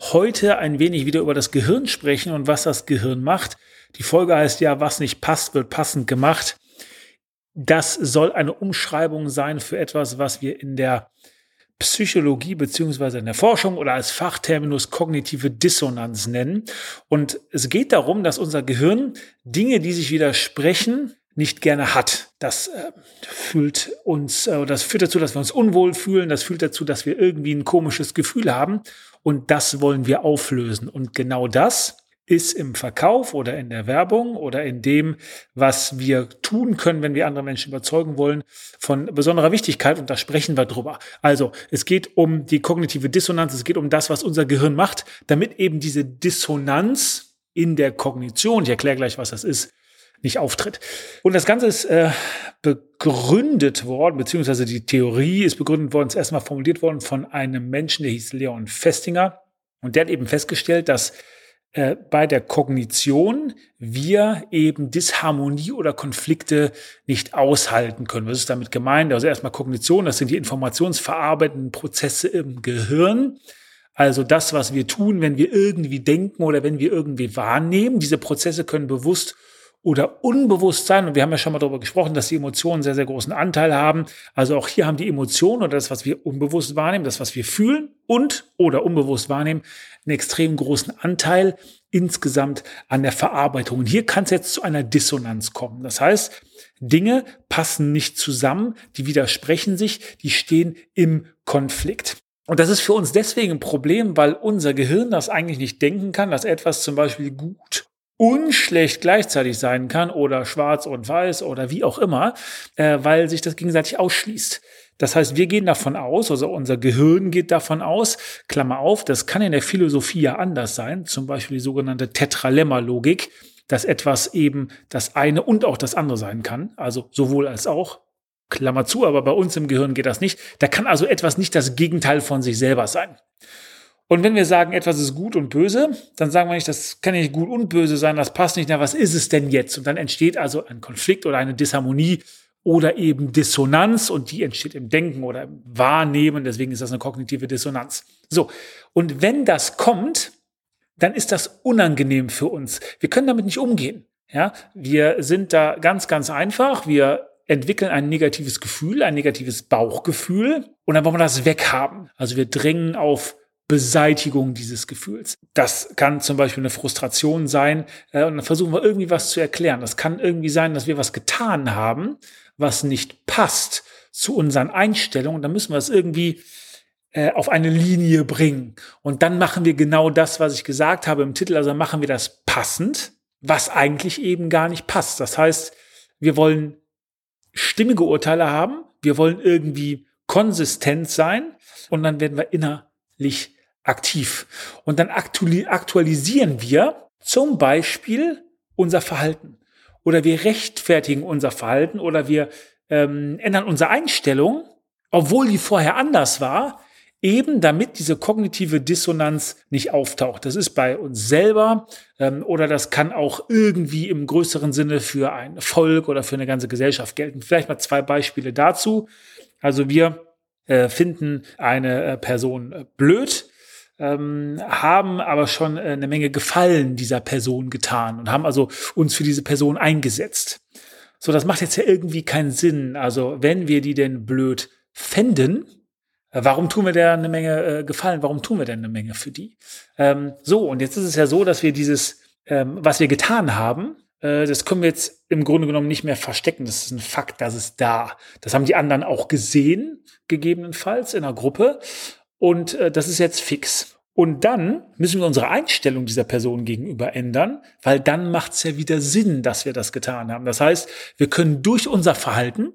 heute ein wenig wieder über das Gehirn sprechen und was das Gehirn macht. Die Folge heißt ja, was nicht passt, wird passend gemacht. Das soll eine Umschreibung sein für etwas, was wir in der Psychologie beziehungsweise in der Forschung oder als Fachterminus kognitive Dissonanz nennen. Und es geht darum, dass unser Gehirn Dinge, die sich widersprechen, nicht gerne hat. Das äh, fühlt uns, äh, das führt dazu, dass wir uns unwohl fühlen. Das führt dazu, dass wir irgendwie ein komisches Gefühl haben. Und das wollen wir auflösen. Und genau das ist im Verkauf oder in der Werbung oder in dem, was wir tun können, wenn wir andere Menschen überzeugen wollen, von besonderer Wichtigkeit. Und da sprechen wir drüber. Also es geht um die kognitive Dissonanz. Es geht um das, was unser Gehirn macht, damit eben diese Dissonanz in der Kognition, ich erkläre gleich, was das ist, nicht auftritt. Und das Ganze ist äh, begründet worden, beziehungsweise die Theorie ist begründet worden, ist erstmal formuliert worden von einem Menschen, der hieß Leon Festinger. Und der hat eben festgestellt, dass äh, bei der Kognition wir eben Disharmonie oder Konflikte nicht aushalten können. Was ist damit gemeint? Also erstmal Kognition, das sind die informationsverarbeitenden Prozesse im Gehirn. Also das, was wir tun, wenn wir irgendwie denken oder wenn wir irgendwie wahrnehmen. Diese Prozesse können bewusst oder Unbewusstsein. Und wir haben ja schon mal darüber gesprochen, dass die Emotionen sehr, sehr großen Anteil haben. Also auch hier haben die Emotionen oder das, was wir unbewusst wahrnehmen, das, was wir fühlen und oder unbewusst wahrnehmen, einen extrem großen Anteil insgesamt an der Verarbeitung. Und hier kann es jetzt zu einer Dissonanz kommen. Das heißt, Dinge passen nicht zusammen, die widersprechen sich, die stehen im Konflikt. Und das ist für uns deswegen ein Problem, weil unser Gehirn das eigentlich nicht denken kann, dass etwas zum Beispiel gut unschlecht gleichzeitig sein kann oder schwarz und weiß oder wie auch immer, äh, weil sich das gegenseitig ausschließt. Das heißt, wir gehen davon aus, also unser Gehirn geht davon aus, Klammer auf, das kann in der Philosophie ja anders sein, zum Beispiel die sogenannte Tetralemma-Logik, dass etwas eben das eine und auch das andere sein kann, also sowohl als auch. Klammer zu, aber bei uns im Gehirn geht das nicht. Da kann also etwas nicht das Gegenteil von sich selber sein. Und wenn wir sagen, etwas ist gut und böse, dann sagen wir nicht, das kann nicht gut und böse sein, das passt nicht. Na, was ist es denn jetzt? Und dann entsteht also ein Konflikt oder eine Disharmonie oder eben Dissonanz und die entsteht im Denken oder im Wahrnehmen. Deswegen ist das eine kognitive Dissonanz. So. Und wenn das kommt, dann ist das unangenehm für uns. Wir können damit nicht umgehen. Ja, wir sind da ganz, ganz einfach. Wir entwickeln ein negatives Gefühl, ein negatives Bauchgefühl und dann wollen wir das weghaben. Also wir drängen auf Beseitigung dieses Gefühls. Das kann zum Beispiel eine Frustration sein äh, und dann versuchen wir irgendwie was zu erklären. Das kann irgendwie sein, dass wir was getan haben, was nicht passt zu unseren Einstellungen. Dann müssen wir es irgendwie äh, auf eine Linie bringen. Und dann machen wir genau das, was ich gesagt habe im Titel. Also machen wir das passend, was eigentlich eben gar nicht passt. Das heißt, wir wollen stimmige Urteile haben. Wir wollen irgendwie konsistent sein. Und dann werden wir innerlich aktiv. Und dann aktualisieren wir zum Beispiel unser Verhalten oder wir rechtfertigen unser Verhalten oder wir ähm, ändern unsere Einstellung, obwohl die vorher anders war, eben damit diese kognitive Dissonanz nicht auftaucht. Das ist bei uns selber ähm, oder das kann auch irgendwie im größeren Sinne für ein Volk oder für eine ganze Gesellschaft gelten. Vielleicht mal zwei Beispiele dazu. Also wir äh, finden eine äh, Person äh, blöd, ähm, haben aber schon äh, eine Menge Gefallen dieser Person getan und haben also uns für diese Person eingesetzt. So, das macht jetzt ja irgendwie keinen Sinn. Also, wenn wir die denn blöd fänden, äh, warum tun wir der eine Menge äh, Gefallen? Warum tun wir denn eine Menge für die? Ähm, so, und jetzt ist es ja so, dass wir dieses, ähm, was wir getan haben, äh, das können wir jetzt im Grunde genommen nicht mehr verstecken. Das ist ein Fakt, das ist da. Das haben die anderen auch gesehen, gegebenenfalls in der Gruppe. Und äh, das ist jetzt fix. Und dann müssen wir unsere Einstellung dieser Person gegenüber ändern, weil dann macht es ja wieder Sinn, dass wir das getan haben. Das heißt, wir können durch unser Verhalten,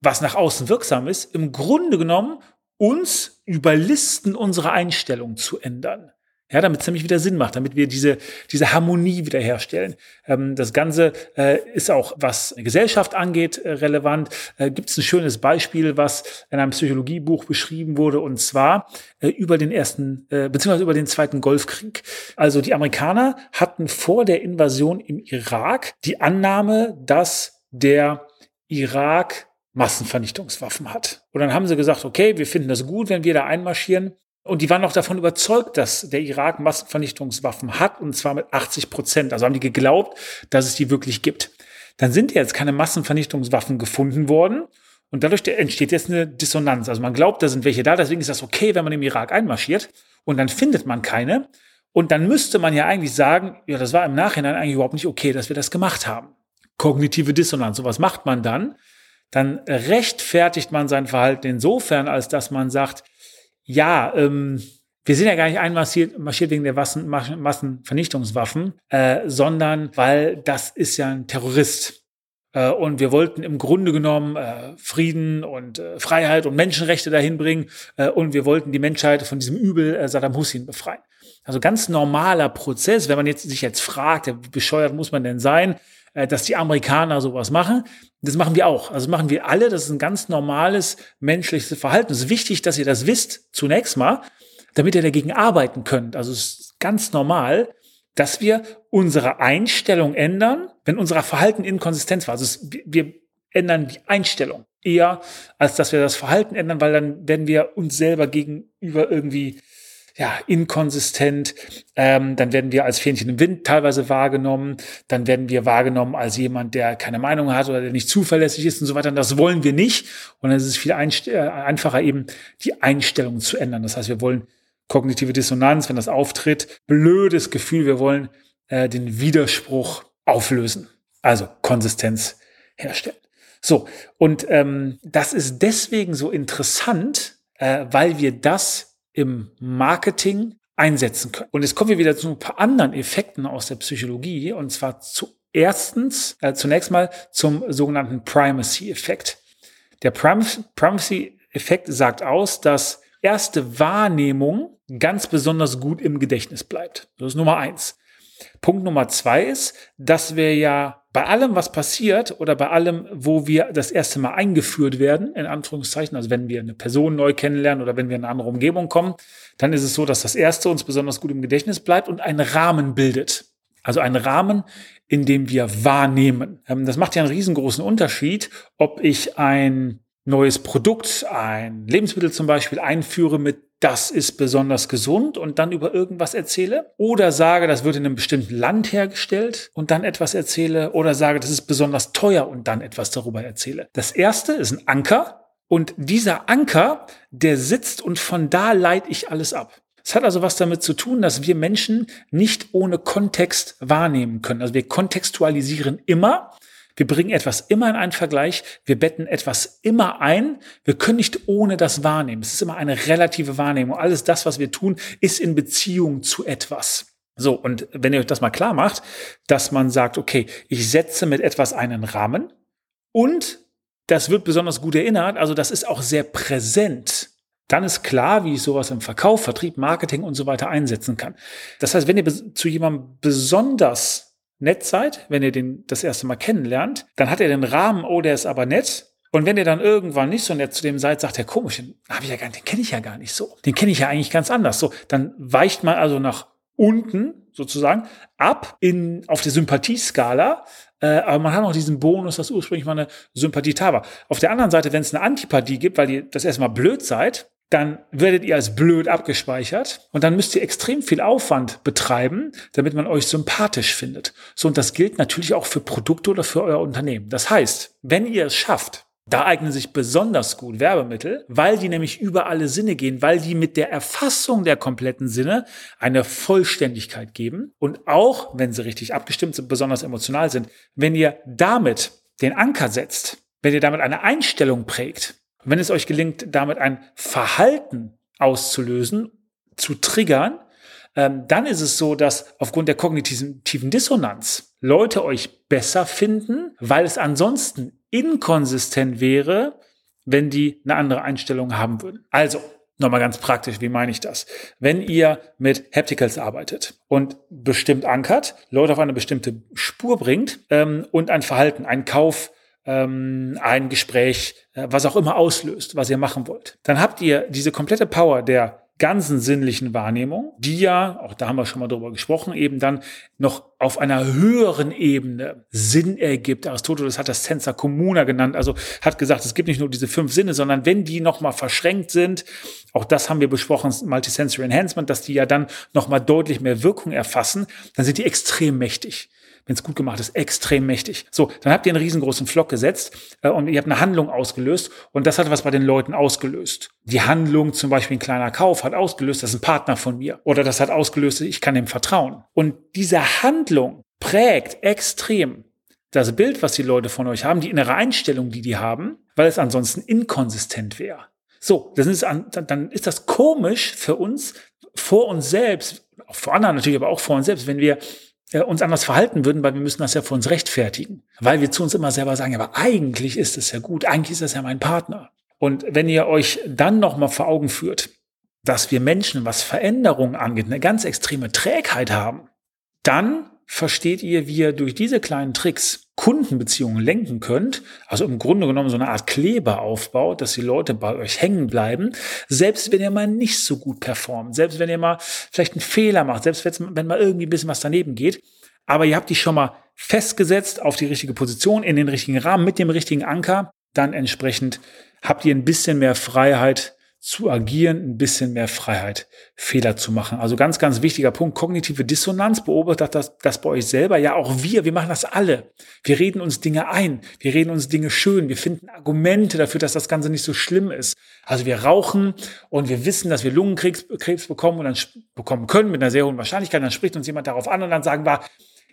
was nach außen wirksam ist, im Grunde genommen uns überlisten, unsere Einstellung zu ändern. Ja, damit es nämlich wieder Sinn macht, damit wir diese, diese Harmonie wiederherstellen. Ähm, das Ganze äh, ist auch, was Gesellschaft angeht, äh, relevant. Äh, Gibt es ein schönes Beispiel, was in einem Psychologiebuch beschrieben wurde, und zwar äh, über den ersten, äh, beziehungsweise über den zweiten Golfkrieg. Also die Amerikaner hatten vor der Invasion im Irak die Annahme, dass der Irak Massenvernichtungswaffen hat. Und dann haben sie gesagt, okay, wir finden das gut, wenn wir da einmarschieren. Und die waren noch davon überzeugt, dass der Irak Massenvernichtungswaffen hat, und zwar mit 80 Prozent. Also haben die geglaubt, dass es die wirklich gibt. Dann sind jetzt keine Massenvernichtungswaffen gefunden worden. Und dadurch entsteht jetzt eine Dissonanz. Also man glaubt, da sind welche da, deswegen ist das okay, wenn man im Irak einmarschiert. Und dann findet man keine. Und dann müsste man ja eigentlich sagen, ja, das war im Nachhinein eigentlich überhaupt nicht okay, dass wir das gemacht haben. Kognitive Dissonanz. So was macht man dann? Dann rechtfertigt man sein Verhalten insofern, als dass man sagt, ja, ähm, wir sind ja gar nicht einmarschiert marschiert wegen der Massen, Massenvernichtungswaffen, äh, sondern weil das ist ja ein Terrorist. Äh, und wir wollten im Grunde genommen äh, Frieden und äh, Freiheit und Menschenrechte dahin bringen. Äh, und wir wollten die Menschheit von diesem Übel äh, Saddam Hussein befreien. Also ganz normaler Prozess, wenn man jetzt sich jetzt fragt, wie bescheuert muss man denn sein, äh, dass die Amerikaner sowas machen. Das machen wir auch. Also machen wir alle. Das ist ein ganz normales menschliches Verhalten. Es ist wichtig, dass ihr das wisst, zunächst mal, damit ihr dagegen arbeiten könnt. Also es ist ganz normal, dass wir unsere Einstellung ändern, wenn unser Verhalten inkonsistent war. Also es, wir ändern die Einstellung eher, als dass wir das Verhalten ändern, weil dann werden wir uns selber gegenüber irgendwie ja, inkonsistent, ähm, dann werden wir als Fähnchen im Wind teilweise wahrgenommen, dann werden wir wahrgenommen als jemand, der keine Meinung hat oder der nicht zuverlässig ist und so weiter. Und das wollen wir nicht. Und dann ist es viel äh, einfacher eben, die Einstellung zu ändern. Das heißt, wir wollen kognitive Dissonanz, wenn das auftritt, blödes Gefühl, wir wollen äh, den Widerspruch auflösen. Also Konsistenz herstellen. So, und ähm, das ist deswegen so interessant, äh, weil wir das im Marketing einsetzen können. Und jetzt kommen wir wieder zu ein paar anderen Effekten aus der Psychologie und zwar zu erstens, äh, zunächst mal zum sogenannten Primacy-Effekt. Der Primacy-Effekt sagt aus, dass erste Wahrnehmung ganz besonders gut im Gedächtnis bleibt. Das ist Nummer eins. Punkt Nummer zwei ist, dass wir ja bei allem, was passiert oder bei allem, wo wir das erste Mal eingeführt werden, in Anführungszeichen, also wenn wir eine Person neu kennenlernen oder wenn wir in eine andere Umgebung kommen, dann ist es so, dass das erste uns besonders gut im Gedächtnis bleibt und einen Rahmen bildet. Also einen Rahmen, in dem wir wahrnehmen. Ähm, das macht ja einen riesengroßen Unterschied, ob ich ein neues Produkt, ein Lebensmittel zum Beispiel einführe mit das ist besonders gesund und dann über irgendwas erzähle oder sage, das wird in einem bestimmten Land hergestellt und dann etwas erzähle oder sage, das ist besonders teuer und dann etwas darüber erzähle. Das erste ist ein Anker und dieser Anker, der sitzt und von da leite ich alles ab. Es hat also was damit zu tun, dass wir Menschen nicht ohne Kontext wahrnehmen können. Also wir kontextualisieren immer wir bringen etwas immer in einen Vergleich. Wir betten etwas immer ein. Wir können nicht ohne das wahrnehmen. Es ist immer eine relative Wahrnehmung. Alles das, was wir tun, ist in Beziehung zu etwas. So, und wenn ihr euch das mal klar macht, dass man sagt, okay, ich setze mit etwas einen Rahmen und das wird besonders gut erinnert, also das ist auch sehr präsent, dann ist klar, wie ich sowas im Verkauf, Vertrieb, Marketing und so weiter einsetzen kann. Das heißt, wenn ihr zu jemandem besonders nett seid, wenn ihr den das erste Mal kennenlernt, dann hat er den Rahmen, oh, der ist aber nett. Und wenn ihr dann irgendwann nicht so nett zu dem seid, sagt er, komisch, den, hab ich ja gar, den kenne ich ja gar nicht so. Den kenne ich ja eigentlich ganz anders. So, dann weicht man also nach unten sozusagen ab in, auf der Sympathieskala. Äh, aber man hat noch diesen Bonus, dass ursprünglich mal eine Sympathie da war. Auf der anderen Seite, wenn es eine Antipathie gibt, weil ihr das erstmal blöd seid, dann werdet ihr als blöd abgespeichert und dann müsst ihr extrem viel Aufwand betreiben, damit man euch sympathisch findet. So, und das gilt natürlich auch für Produkte oder für euer Unternehmen. Das heißt, wenn ihr es schafft, da eignen sich besonders gut Werbemittel, weil die nämlich über alle Sinne gehen, weil die mit der Erfassung der kompletten Sinne eine Vollständigkeit geben und auch, wenn sie richtig abgestimmt sind, besonders emotional sind, wenn ihr damit den Anker setzt, wenn ihr damit eine Einstellung prägt, und wenn es euch gelingt, damit ein Verhalten auszulösen, zu triggern, ähm, dann ist es so, dass aufgrund der kognitiven Dissonanz Leute euch besser finden, weil es ansonsten inkonsistent wäre, wenn die eine andere Einstellung haben würden. Also, Nochmal ganz praktisch, wie meine ich das? Wenn ihr mit Hapticals arbeitet und bestimmt ankert, Leute auf eine bestimmte Spur bringt ähm, und ein Verhalten, einen Kauf, ähm, ein Gespräch, äh, was auch immer auslöst, was ihr machen wollt, dann habt ihr diese komplette Power der ganzen sinnlichen Wahrnehmung, die ja, auch da haben wir schon mal drüber gesprochen, eben dann noch auf einer höheren Ebene Sinn ergibt. Aristoteles hat das Sensa Communa genannt, also hat gesagt, es gibt nicht nur diese fünf Sinne, sondern wenn die nochmal verschränkt sind, auch das haben wir besprochen, Multisensory Enhancement, dass die ja dann nochmal deutlich mehr Wirkung erfassen, dann sind die extrem mächtig wenn es gut gemacht ist, extrem mächtig. So, dann habt ihr einen riesengroßen Flock gesetzt äh, und ihr habt eine Handlung ausgelöst und das hat was bei den Leuten ausgelöst. Die Handlung, zum Beispiel ein kleiner Kauf, hat ausgelöst, das ist ein Partner von mir. Oder das hat ausgelöst, ich kann ihm vertrauen. Und diese Handlung prägt extrem das Bild, was die Leute von euch haben, die innere Einstellung, die die haben, weil es ansonsten inkonsistent wäre. So, das ist, dann ist das komisch für uns, vor uns selbst, vor anderen natürlich, aber auch vor uns selbst, wenn wir äh, uns anders verhalten würden, weil wir müssen das ja für uns rechtfertigen. Weil wir zu uns immer selber sagen, aber eigentlich ist es ja gut, eigentlich ist das ja mein Partner. Und wenn ihr euch dann nochmal vor Augen führt, dass wir Menschen, was Veränderungen angeht, eine ganz extreme Trägheit haben, dann versteht ihr, wie ihr durch diese kleinen Tricks Kundenbeziehungen lenken könnt, also im Grunde genommen so eine Art Kleber aufbaut, dass die Leute bei euch hängen bleiben, selbst wenn ihr mal nicht so gut performt, selbst wenn ihr mal vielleicht einen Fehler macht, selbst wenn mal irgendwie ein bisschen was daneben geht, aber ihr habt die schon mal festgesetzt auf die richtige Position, in den richtigen Rahmen, mit dem richtigen Anker, dann entsprechend habt ihr ein bisschen mehr Freiheit, zu agieren, ein bisschen mehr Freiheit, Fehler zu machen. Also ganz, ganz wichtiger Punkt, kognitive Dissonanz, beobachtet das, das bei euch selber. Ja, auch wir, wir machen das alle. Wir reden uns Dinge ein, wir reden uns Dinge schön, wir finden Argumente dafür, dass das Ganze nicht so schlimm ist. Also wir rauchen und wir wissen, dass wir Lungenkrebs Krebs bekommen und dann bekommen können mit einer sehr hohen Wahrscheinlichkeit. Dann spricht uns jemand darauf an und dann sagen wir,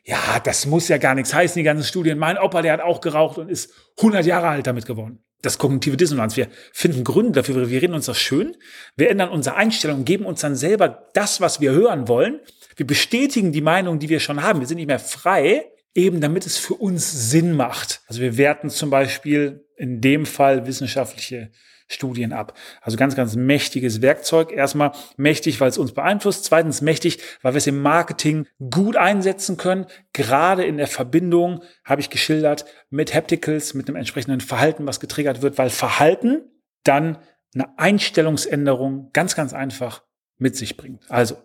ja, das muss ja gar nichts heißen, die ganzen Studien. Mein Opa, der hat auch geraucht und ist 100 Jahre alt damit geworden das kognitive Dissonanz. Wir finden Gründe dafür, wir reden uns das schön, wir ändern unsere Einstellung, geben uns dann selber das, was wir hören wollen. Wir bestätigen die Meinung, die wir schon haben. Wir sind nicht mehr frei, eben damit es für uns Sinn macht. Also wir werten zum Beispiel in dem Fall wissenschaftliche Studien ab. Also ganz, ganz mächtiges Werkzeug. Erstmal mächtig, weil es uns beeinflusst. Zweitens mächtig, weil wir es im Marketing gut einsetzen können. Gerade in der Verbindung, habe ich geschildert, mit Hapticals, mit einem entsprechenden Verhalten, was getriggert wird, weil Verhalten dann eine Einstellungsänderung ganz, ganz einfach mit sich bringt. Also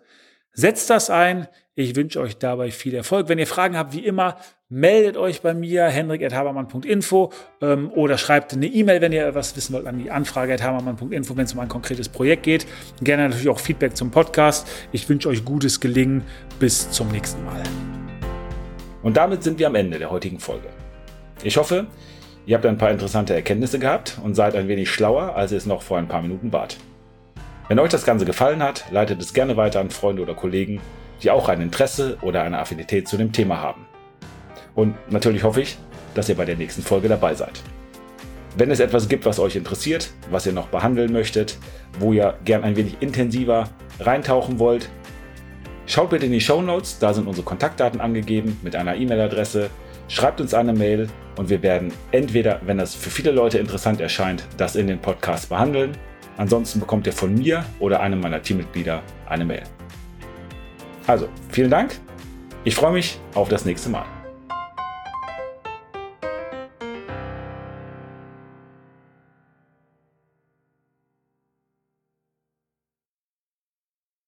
setzt das ein. Ich wünsche euch dabei viel Erfolg. Wenn ihr Fragen habt, wie immer, meldet euch bei mir, henrik.habermann.info ähm, oder schreibt eine E-Mail, wenn ihr was wissen wollt, an die Anfrage.habermann.info, wenn es um ein konkretes Projekt geht. Gerne natürlich auch Feedback zum Podcast. Ich wünsche euch gutes Gelingen. Bis zum nächsten Mal. Und damit sind wir am Ende der heutigen Folge. Ich hoffe, ihr habt ein paar interessante Erkenntnisse gehabt und seid ein wenig schlauer, als ihr es noch vor ein paar Minuten wart. Wenn euch das Ganze gefallen hat, leitet es gerne weiter an Freunde oder Kollegen, die auch ein Interesse oder eine Affinität zu dem Thema haben. Und natürlich hoffe ich, dass ihr bei der nächsten Folge dabei seid. Wenn es etwas gibt, was euch interessiert, was ihr noch behandeln möchtet, wo ihr gern ein wenig intensiver reintauchen wollt, schaut bitte in die Show Notes, da sind unsere Kontaktdaten angegeben mit einer E-Mail-Adresse. Schreibt uns eine Mail und wir werden entweder, wenn das für viele Leute interessant erscheint, das in den Podcast behandeln. Ansonsten bekommt ihr von mir oder einem meiner Teammitglieder eine Mail. Also, vielen Dank. Ich freue mich auf das nächste Mal.